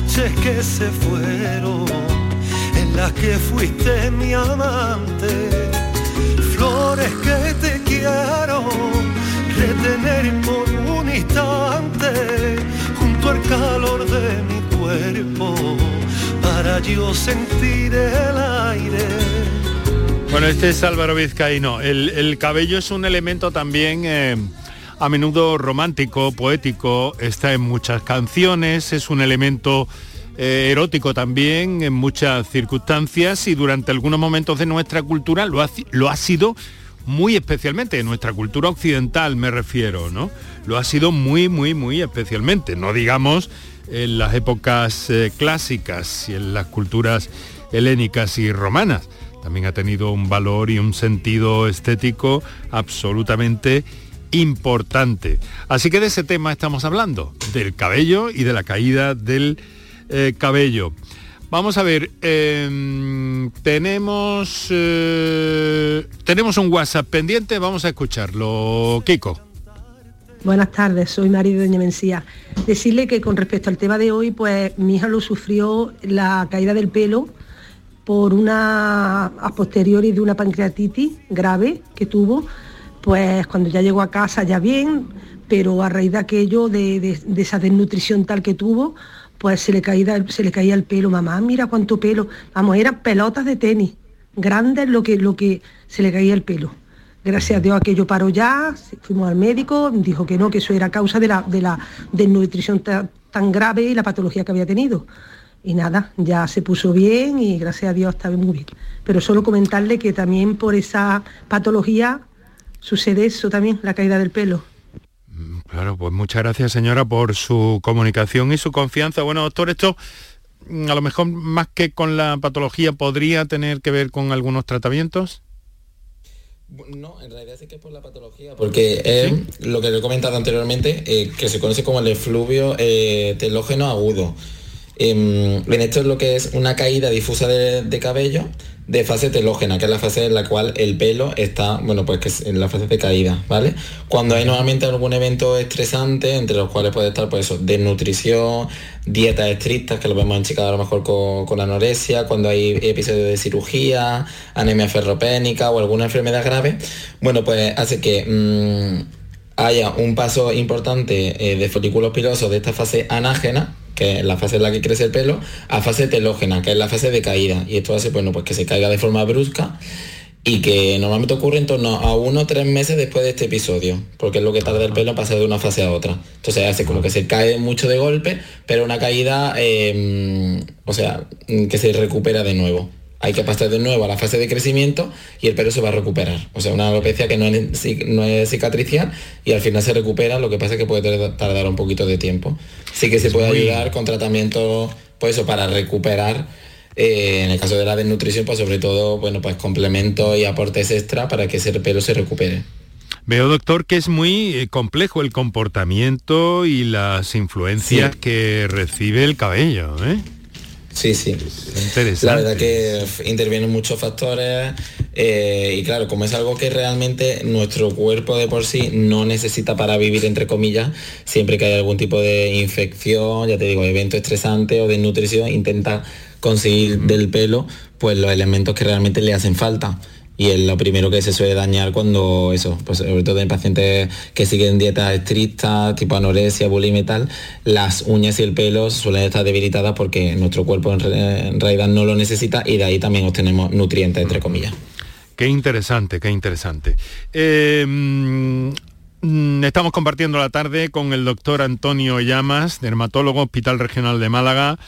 noches que se fueron, en las que fuiste mi amante. Flores que te quiero retener por un instante, junto al calor de mi cuerpo, para yo sentir el aire. Bueno, este es Álvaro Vizcaíno. El, el cabello es un elemento también eh, a menudo romántico, poético, está en muchas canciones, es un elemento eh, erótico también en muchas circunstancias y durante algunos momentos de nuestra cultura lo ha, lo ha sido muy especialmente, en nuestra cultura occidental me refiero, ¿no? Lo ha sido muy, muy, muy especialmente, no digamos en las épocas eh, clásicas y en las culturas helénicas y romanas. También ha tenido un valor y un sentido estético absolutamente importante. Así que de ese tema estamos hablando, del cabello y de la caída del eh, cabello. Vamos a ver, em, tenemos, eh, tenemos un WhatsApp pendiente, vamos a escucharlo. Kiko. Buenas tardes, soy María de Doña Mencía. Decirle que con respecto al tema de hoy, pues mi hija lo sufrió la caída del pelo por una a posteriori de una pancreatitis grave que tuvo, pues cuando ya llegó a casa ya bien, pero a raíz de aquello, de, esa desnutrición tal que tuvo, pues se le, caía, se le caía el pelo, mamá, mira cuánto pelo, vamos, eran pelotas de tenis, grandes lo que, lo que se le caía el pelo. Gracias a Dios aquello paró ya, fuimos al médico, dijo que no, que eso era causa de la, de la desnutrición ta- tan grave y la patología que había tenido. Y nada, ya se puso bien y gracias a Dios está muy bien. Pero solo comentarle que también por esa patología sucede eso también, la caída del pelo. Claro, pues muchas gracias señora por su comunicación y su confianza. Bueno, doctor, esto mm, a lo mejor más que con la patología podría tener que ver con algunos tratamientos. No, en realidad sí que es por la patología, porque es lo que le he comentado anteriormente, eh, que se conoce como el efluvio eh, telógeno agudo. Bien, esto es lo que es una caída difusa de, de cabello de fase telógena, que es la fase en la cual el pelo está, bueno, pues que es en la fase de caída, ¿vale? Cuando hay normalmente algún evento estresante, entre los cuales puede estar, pues eso, desnutrición, dietas estrictas, que lo vemos en chicas a lo mejor con, con anorexia, cuando hay episodios de cirugía, anemia ferropénica o alguna enfermedad grave, bueno, pues hace que mm, haya un paso importante eh, de folículos pilosos de esta fase anágena, que es la fase en la que crece el pelo, a fase telógena, que es la fase de caída. Y esto hace bueno, pues que se caiga de forma brusca y que normalmente ocurre en torno a uno o tres meses después de este episodio, porque es lo que tarda el pelo en pasar de una fase a otra. Entonces hace como que se cae mucho de golpe, pero una caída, em, o sea, que se recupera de nuevo. Hay que pasar de nuevo a la fase de crecimiento y el pelo se va a recuperar. O sea, una alopecia que no es, no es cicatricial y al final se recupera, lo que pasa es que puede tardar un poquito de tiempo. Sí que se puede ayudar con tratamiento, pues eso, para recuperar eh, en el caso de la desnutrición, pues sobre todo, bueno, pues complementos y aportes extra para que ese pelo se recupere. Veo, doctor, que es muy eh, complejo el comportamiento y las influencias que recibe el cabello. ¿eh? Sí, sí. Interesante. La verdad que intervienen muchos factores y claro, como es algo que realmente nuestro cuerpo de por sí no necesita para vivir, entre comillas, siempre que hay algún tipo de infección, ya te digo, evento estresante o desnutrición, intenta conseguir del pelo pues los elementos que realmente le hacen falta y es lo primero que se suele dañar cuando eso, pues sobre todo en pacientes que siguen dietas estrictas, tipo anorexia, bulimia y tal, las uñas y el pelo suelen estar debilitadas porque nuestro cuerpo en, realidad no lo necesita y de ahí también obtenemos nutrientes, entre comillas. Qué interesante, qué interesante. Em, mm, estamos compartiendo la tarde con el doctor Antonio Llamas, dermatólogo, Hospital Regional de Málaga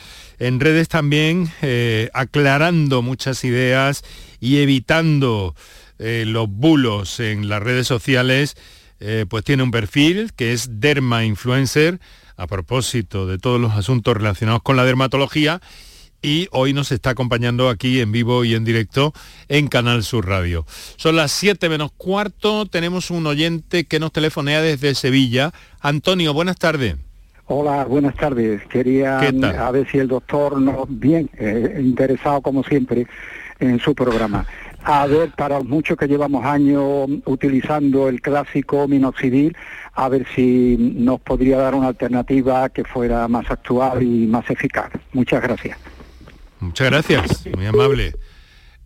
en redes también eh, aclarando muchas ideas y evitando eh, los bulos en las redes sociales, eh, pues tiene un perfil que es Derma Influencer, a propósito de todos los asuntos relacionados con la dermatología, y hoy nos está acompañando aquí en vivo y en directo en Canal Sur Radio. Son las 7 menos cuarto, tenemos un oyente que nos telefonea desde Sevilla. Antonio, buenas tardes. Hola, buenas tardes. Quería a ver si el doctor nos bien eh, interesado como siempre en su programa. A ver, para muchos que llevamos años utilizando el clásico minoxidil, a ver si nos podría dar una alternativa que fuera más actual y más eficaz. Muchas gracias. Muchas gracias, muy amable.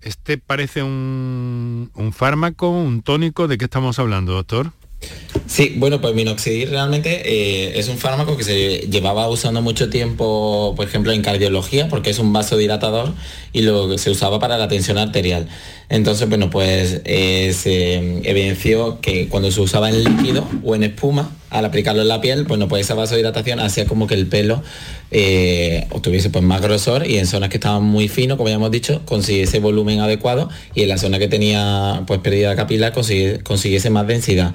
Este parece un, un fármaco, un tónico, ¿de qué estamos hablando, doctor? Sí, bueno, pues minoxidil realmente eh, es un fármaco que se llevaba usando mucho tiempo, por ejemplo, en cardiología, porque es un vasodilatador y lo se usaba para la tensión arterial. Entonces, bueno, pues eh, se evidenció que cuando se usaba en líquido o en espuma, al aplicarlo en la piel, bueno, pues esa vasodilatación hacía como que el pelo eh, obtuviese pues más grosor y en zonas que estaban muy finos, como ya hemos dicho, consiguiese volumen adecuado y en la zona que tenía pues pérdida capilar consiguiese más densidad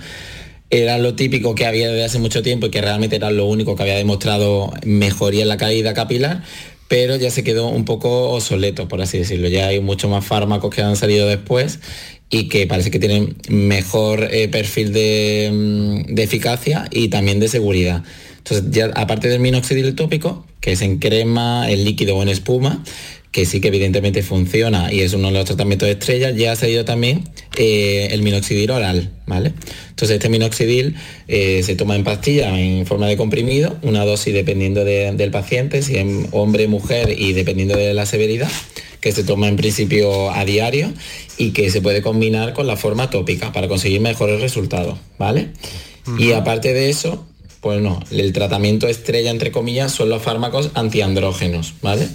era lo típico que había desde hace mucho tiempo y que realmente era lo único que había demostrado mejoría en la caída capilar, pero ya se quedó un poco obsoleto, por así decirlo. Ya hay muchos más fármacos que han salido después y que parece que tienen mejor eh, perfil de, mm, de, eficacia y también de seguridad. Entonces, ya aparte del minoxidil tópico, que es en crema, en líquido o en espuma, que sí que evidentemente funciona y es uno de los tratamientos de estrella, ya ha salido también eh, el minoxidil oral, ¿vale? Entonces este minoxidil eh, se toma en pastilla en forma de comprimido, una dosis dependiendo del paciente, si es hombre, mujer y dependiendo de la severidad, que se toma en principio a diario y que se puede combinar con la forma tópica para conseguir mejores resultados, ¿vale? Y aparte de eso, pues no, el tratamiento estrella entre comillas son los fármacos antiandrógenos, ¿vale?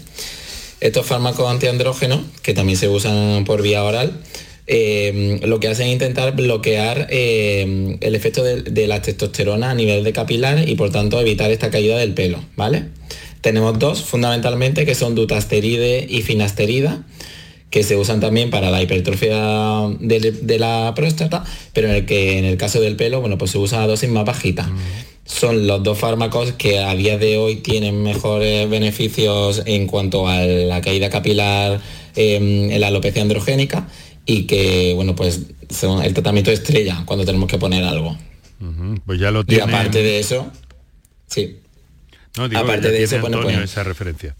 Estos fármacos antiandrógenos, que también se usan por vía oral, eh, lo que hacen es intentar bloquear eh, el efecto de, la testosterona a nivel de capilar y por tanto evitar esta caída del pelo, ¿vale? Tenemos dos fundamentalmente que son dutasteride y finasterida que se usan también para la hipertrofia de, la próstata, pero en el que en el caso del pelo, bueno, pues se usa a dosis más bajita. Mm son los dos fármacos que a día de hoy tienen mejores beneficios en cuanto a la caída capilar em, en la alopecia androgénica y que, bueno, pues son el tratamiento estrella cuando tenemos que poner algo. Pues ya lo tiene. Y aparte de eso, sí. No, digo, aparte de eso, bueno, pues, esa referencia.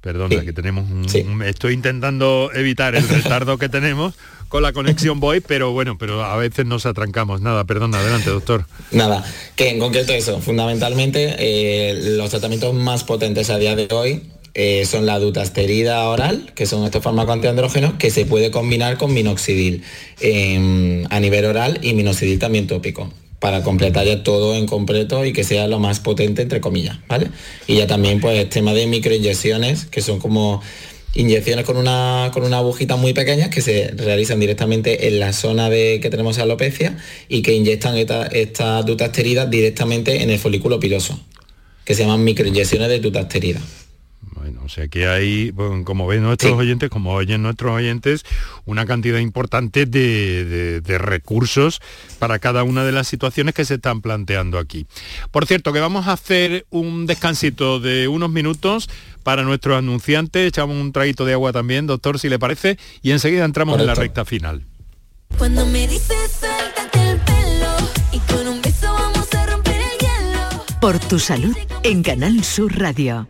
Perdona, que tenemos un, Estoy intentando evitar el retardo que tenemos con la conexión voy, pero bueno, pero a veces nos atrancamos. Nada, perdona, adelante, doctor. Nada, que en concreto eso, fundamentalmente eh, los tratamientos más potentes a día de hoy eh, son la dutasterida oral, que son estos fármacos antiandrógenos, que se puede combinar con minoxidil em, a nivel oral y minoxidil también tópico para completar ya todo en completo y que sea lo más potente entre comillas, ¿vale? Y ya también pues tema de microinyecciones, que son como inyecciones con una, con una agujita muy pequeña que se realizan directamente en la zona de que tenemos alopecia y que inyectan estas esta dutasterida directamente en el folículo piloso, que se llaman microinyecciones de dutasterida. Bueno, o sea que hay, como ven nuestros oyentes, como oyen nuestros oyentes, una cantidad importante de, de, recursos para cada una de las situaciones que se están planteando aquí. Por cierto, que vamos a hacer un descansito de unos minutos para nuestros anunciantes. Echamos un traguito de agua también, doctor, si le parece, y enseguida entramos en la recta final. Cuando me dices el pelo y con un beso vamos a romper el hielo. Por tu salud en Canal Sur Radio.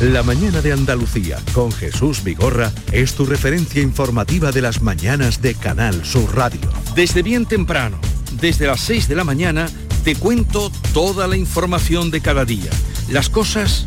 La mañana de Andalucía con Jesús Vigorra es tu referencia informativa de las mañanas de Canal Sur Radio. Desde bien temprano, desde las 6 de la mañana, te cuento toda la información de cada día, las cosas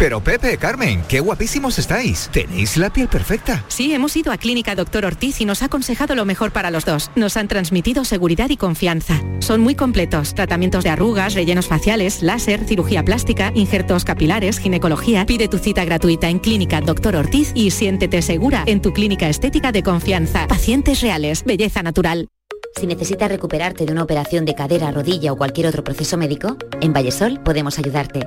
Pero Pepe, Carmen, qué guapísimos estáis. Tenéis la piel perfecta. Sí, hemos ido a Clínica Doctor Ortiz y nos ha aconsejado lo mejor para los dos. Nos han transmitido seguridad y confianza. Son muy completos. Tratamientos de arrugas, rellenos faciales, láser, cirugía plástica, injertos capilares, ginecología. Pide tu cita gratuita en Clínica Doctor Ortiz y siéntete segura en tu clínica estética de confianza. Pacientes reales, belleza natural. Si necesitas recuperarte de una operación de cadera, rodilla o cualquier otro proceso médico, en Vallesol podemos ayudarte.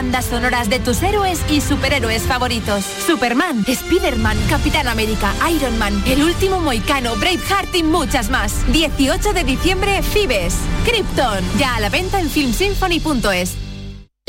bandas sonoras de tus héroes y superhéroes favoritos. Superman, Spider-Man, Capitán América, Iron Man, El Último Moicano, Braveheart y muchas más. 18 de diciembre, Fibes. Krypton, ya a la venta en filmsymphony.es.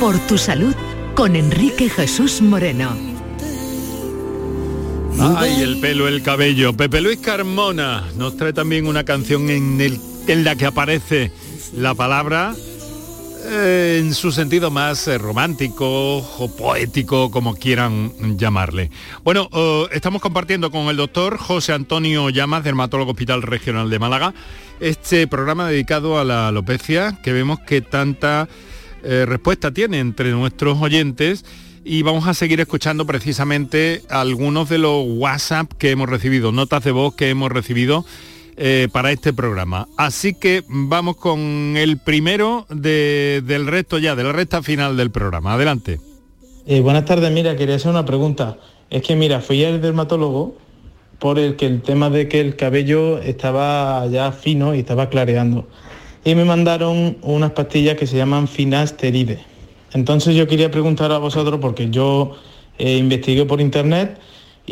Por tu salud con Enrique Jesús Moreno. Ay, el pelo, el cabello. Pepe Luis Carmona nos trae también una canción en, el, en la que aparece la palabra en su sentido más eh, romántico o poético, como quieran llamarle. Bueno, eh, estamos compartiendo con el doctor José Antonio Llamas, dermatólogo Hospital Regional de Málaga, este programa dedicado a la alopecia, que vemos que tanta respuesta tiene entre nuestros oyentes y vamos a seguir escuchando precisamente algunos de los WhatsApp que hemos recibido, notas de voz que hemos recibido eh, para este programa. Así que vamos con el primero del resto ya, de la recta final del programa. Adelante. Eh, buenas tardes, mira, quería hacer una pregunta. Es que mira, fui al dermatólogo por el que el tema de que el cabello estaba ya fino y estaba clareando. Y me mandaron unas pastillas que se llaman finasteride. Entonces yo quería preguntar a vosotros, porque yo eh, investigué por internet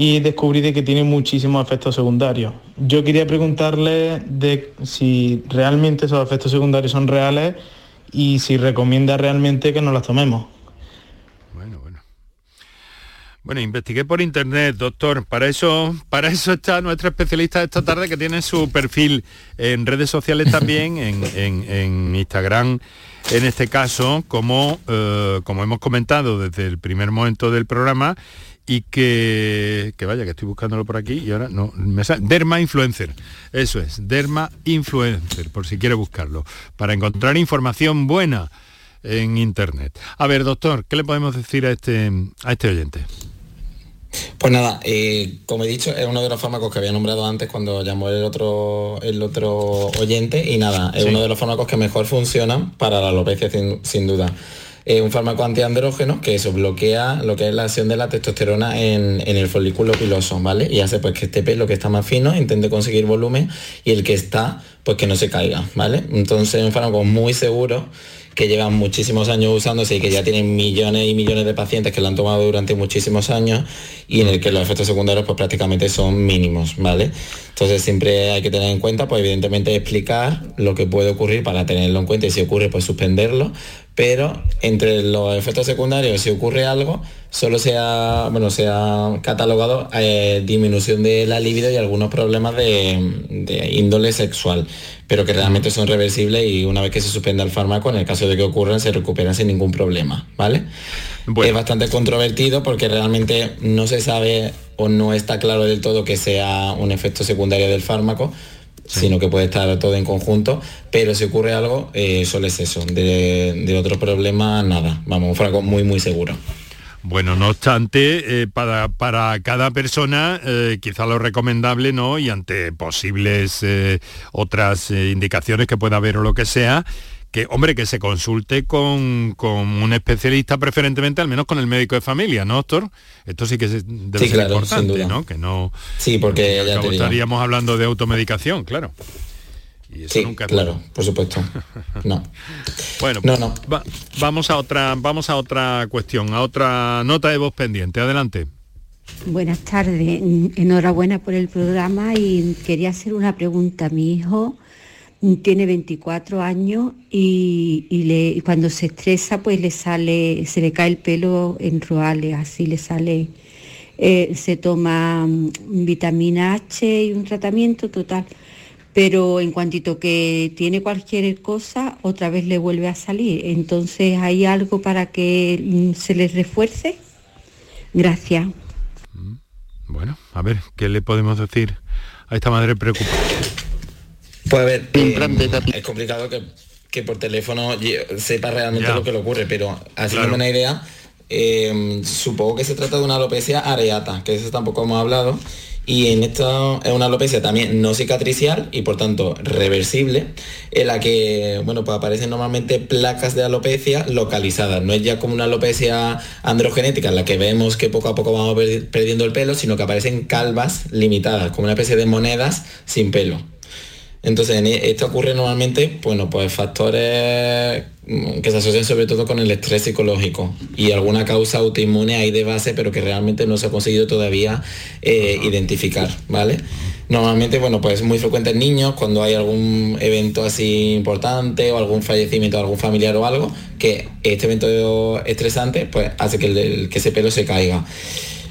y descubrí de que tiene muchísimos efectos secundarios. Yo quería preguntarle de si realmente esos efectos secundarios son reales y si recomienda realmente que nos las tomemos. Bueno, investigué por internet, doctor. Para eso, para eso está nuestro especialista esta tarde que tiene su perfil en redes sociales también, en, Instagram, en este caso, como, eh, como hemos comentado desde el primer momento del programa, y que, que vaya, que estoy buscándolo por aquí y ahora no, me sale, Derma Influencer, eso es, Derma Influencer, por si quiere buscarlo, para encontrar información buena en internet. A ver, doctor, ¿qué le podemos decir a este, a este oyente? Pues nada, eh, como he dicho, es uno de los fármacos que había nombrado antes cuando llamó el otro, el otro oyente y nada, es uno de los fármacos que mejor funcionan para la alopecia sin, duda. Un fármaco antiandrógeno que eso bloquea lo que es la acción de la testosterona en, en, el folículo piloso, ¿vale? Y hace pues que este pelo que está más fino intente conseguir volumen y el que está, pues que no se caiga, ¿vale? Entonces es un fármaco muy seguro que llevan muchísimos años usándose y que ya tienen millones y millones de pacientes que lo han tomado durante muchísimos años y en el que los efectos secundarios pues prácticamente son mínimos, ¿vale? Entonces siempre hay que tener en cuenta, pues evidentemente explicar lo que puede ocurrir para tenerlo en cuenta y si ocurre pues suspenderlo, pero entre los efectos secundarios si ocurre algo, solo se ha, bueno, se ha catalogado eh, disminución de la libido y algunos problemas de índole sexual pero que realmente son reversibles y una vez que se suspenda el fármaco, en el caso de que ocurran, se recuperan sin ningún problema, ¿vale? Es bastante controvertido porque realmente no se sabe o no está claro del todo que sea un efecto secundario del fármaco, sino que puede estar todo en conjunto, pero si ocurre algo, eh, solo es eso, de, de otro problema, nada, vamos, un fármaco muy, muy seguro. Bueno, no obstante, eh, para, cada persona eh, quizá lo recomendable, ¿no? Y ante posibles eh, otras indicaciones que pueda haber o lo que sea, que, hombre, que se consulte con, un especialista preferentemente, al menos con el médico de familia, ¿no, doctor? Esto sí que debe ser importante, ¿no? Que no... Sí, porque ya estaríamos hablando de automedicación, claro sí, claro, por supuesto. No. bueno, no, no. vamos a otra, vamos a otra cuestión, a otra nota de voz pendiente. Adelante. Buenas tardes, enhorabuena por el programa y quería hacer una pregunta. Mi hijo tiene 24 años y, cuando se estresa pues le sale, se le cae el pelo en roales, así le sale, eh, se toma mm, vitamina H y un tratamiento total pero en cuantito que tiene cualquier cosa, otra vez le vuelve a salir. Entonces, ¿hay algo para que mm, se les refuerce? Gracias. Mm, bueno, a ver, ¿qué le podemos decir a esta madre preocupada? Pues a ver, eh, es complicado que, por teléfono sepa realmente lo que le ocurre, pero haciéndome una idea, eh, supongo que se trata de una alopecia areata, que eso tampoco hemos hablado, y en esta es una alopecia también no cicatricial y por tanto reversible, en la que bueno, pues aparecen normalmente placas de alopecia localizadas. No es ya como una alopecia androgenética en la que vemos que poco a poco vamos perdiendo el pelo, sino que aparecen calvas limitadas, como una especie de monedas sin pelo. Entonces, e, esto ocurre normalmente, bueno, pues factores mm, que se asocian sobre todo con el estrés psicológico y alguna causa autoinmune hay de base, pero que realmente no se ha conseguido todavía eh, identificar, ¿vale? Normalmente, bueno, pues es muy frecuente en niños cuando hay algún evento así importante o algún fallecimiento de algún familiar o algo, que este evento estresante pues hace que, que ese pelo se caiga.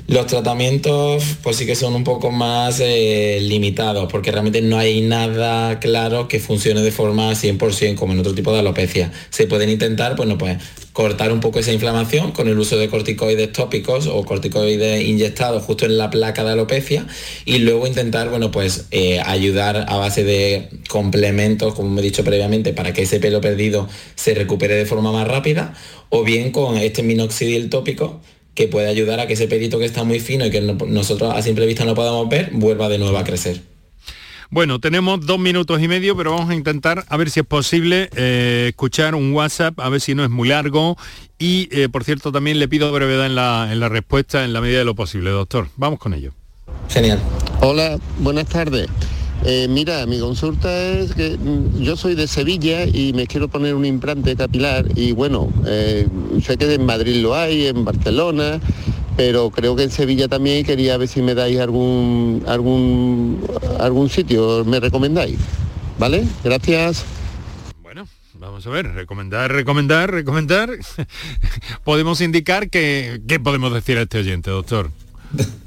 Los tratamientos pues sí que son un poco más eh, limitados porque realmente no hay nada claro que funcione de forma 100% como en otro tipo de alopecia. Se pueden intentar, bueno, pues cortar un poco esa inflamación con el uso de corticoides tópicos o corticoides inyectados justo en la placa de alopecia y luego intentar, bueno, pues eh, ayudar a base de complementos, como he dicho previamente, para que ese pelo perdido se recupere de forma más rápida o bien con este minoxidil tópico que puede ayudar a que ese pelito que está muy fino y que nosotros a simple vista no podamos ver, vuelva de nuevo a crecer. Bueno, tenemos dos minutos y medio, pero vamos a intentar a ver si es posible eh, escuchar un WhatsApp, a ver si no es muy largo. Y, eh, por cierto, también le pido brevedad en la, en la respuesta en la medida de lo posible, doctor. Vamos con ello. Genial. Hola, buenas tardes. Eh, mira, mi consulta es que mm, yo soy de Sevilla y me quiero poner un implante capilar y bueno, eh, sé que en Madrid lo hay, en Barcelona, pero creo que en Sevilla también quería ver si me dais algún algún algún sitio, me recomendáis. ¿Vale? Gracias. Bueno, Vamos a ver, recomendar, recomendar, recomendar. podemos indicar que, ¿qué podemos decir a este oyente, doctor?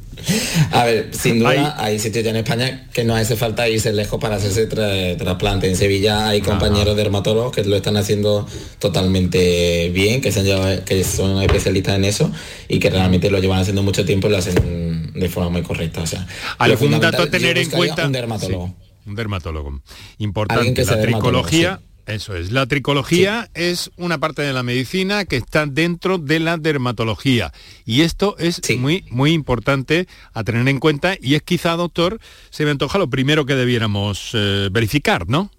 A ver, sin duda hay, sitios ya en España que no hace falta irse lejos para hacerse trasplante. En Sevilla hay compañeros dermatólogos que lo están haciendo totalmente bien, que, se han que son especialistas en eso y que realmente lo llevan haciendo mucho tiempo y lo hacen de forma muy correcta. O sea, algún dato a tener en cuenta. Un dermatólogo. un dermatólogo. Importante, la tricología. Eso es, la tricología es una parte de la medicina que está dentro de la dermatología. Y esto es muy muy importante a tener en cuenta. Y es quizá, doctor, se me antoja lo primero que debiéramos eh, verificar, ¿no?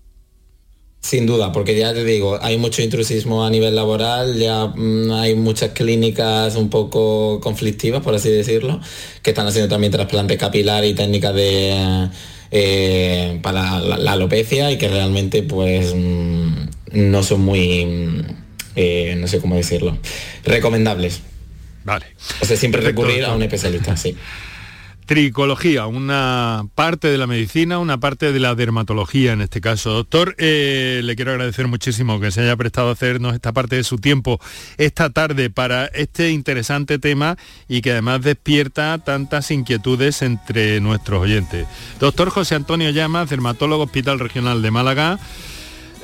Sin duda, porque ya te digo, hay mucho intrusismo a nivel laboral, ya mm, hay muchas clínicas un poco conflictivas, por así decirlo, que están haciendo también trasplante capilar y técnicas de eh, para la, alopecia y que realmente pues mm, no son muy, mm, eh, no sé cómo decirlo, recomendables. Vale. O sea, siempre recurrir a un especialista, sí. Tricología, una parte de la medicina, una parte de la dermatología en este caso. Doctor, eh, le quiero agradecer muchísimo que se haya prestado a hacernos esta parte de su tiempo esta tarde para este interesante tema y que además despierta tantas inquietudes entre nuestros oyentes. Doctor José Antonio Llamas, dermatólogo Hospital Regional de Málaga.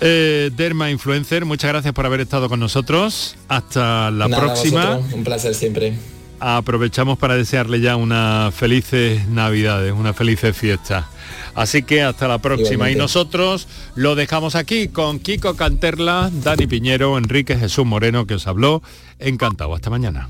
Eh, Derma Influencer, muchas gracias por haber estado con nosotros. Hasta la próxima. un placer siempre aprovechamos para desearle ya unas felices navidades, una felices fiesta. Así que hasta la próxima. Y nosotros lo dejamos aquí con Kiko Canterla, Dani Piñero, Enrique Jesús Moreno, que os habló. Encantado. Hasta mañana.